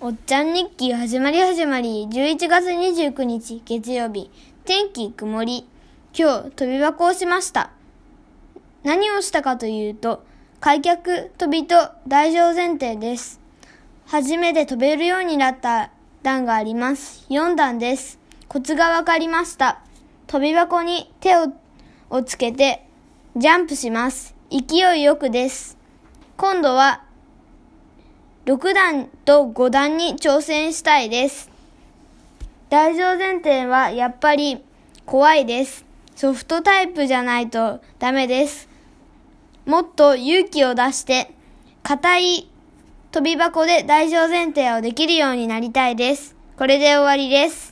おっちゃん日記始まり始まり。11月29日月曜日。天気曇り。今日飛び箱をしました。何をしたかというと開脚飛びと大乗前提です。初めて飛べるようになった段があります。4段です。コツがわかりました。飛び箱に手ををつけてジャンプします。勢いよくです。今度は6段と5段に挑戦したいです。大乗前提はやっぱり怖いです。ソフトタイプじゃないとダメです。もっと勇気を出して、硬い飛び箱で大乗前提をできるようになりたいです。これで終わりです。